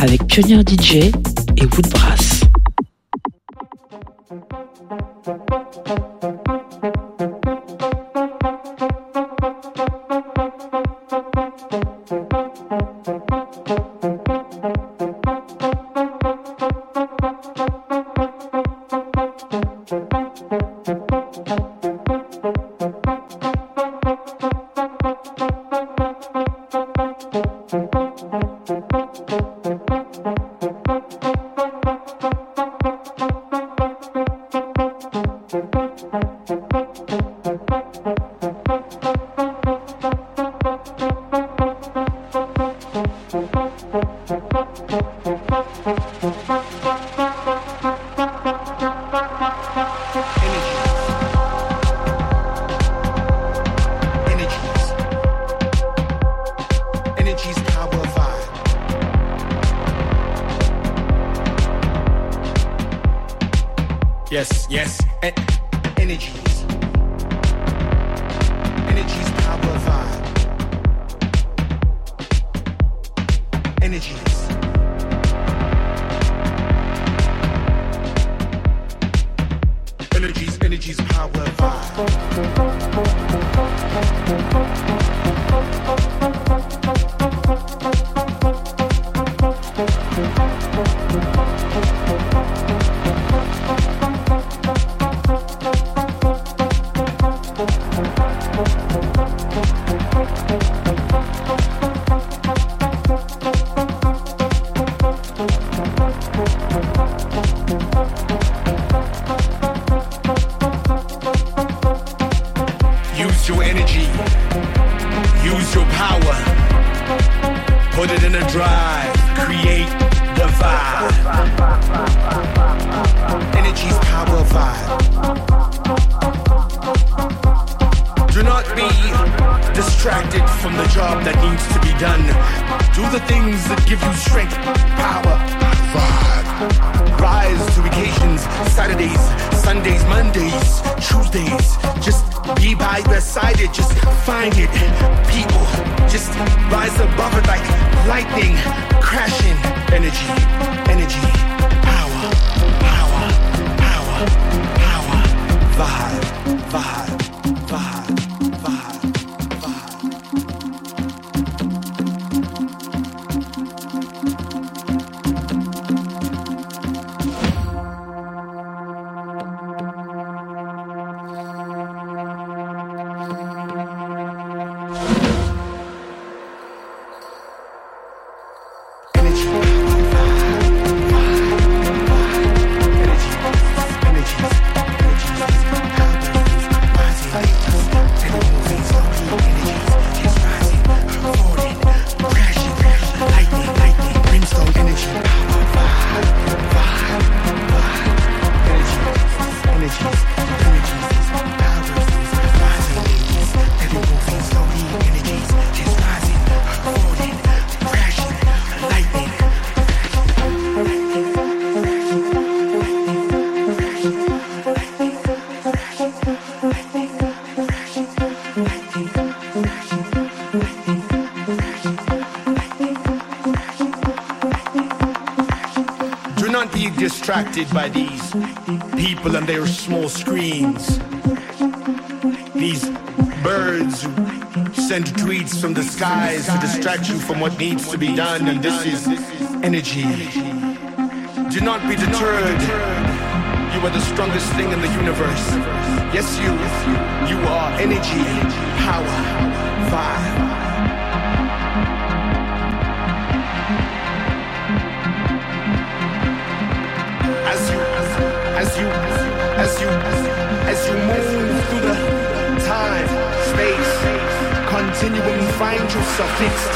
avec Pionnier DJ et Woodbrass. Distracted by these people and their small screens. These birds who send tweets from the skies to distract you from what needs to be done, and this is energy. Do not be deterred. You are the strongest thing in the universe. Yes, you. You are energy, power, vibe. You, as you move through the time, space, continuum, find yourself fixed,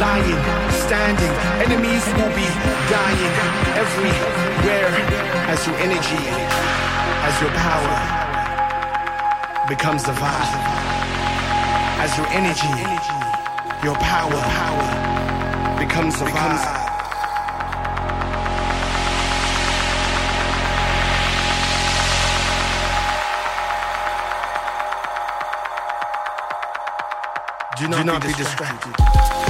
lying, standing. Enemies will be dying everywhere as your energy, as your power becomes vibe. As your energy, your power, power becomes the not, Do not be distracted. Be distracted.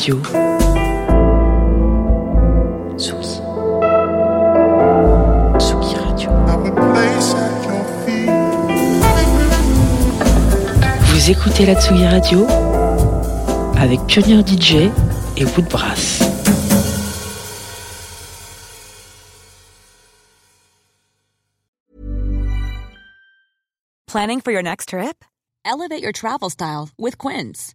Radio. Vous écoutez la Tsugi Radio avec Pionnier DJ et Woodbrass. Planning for your next trip? Elevate your travel style with Quince.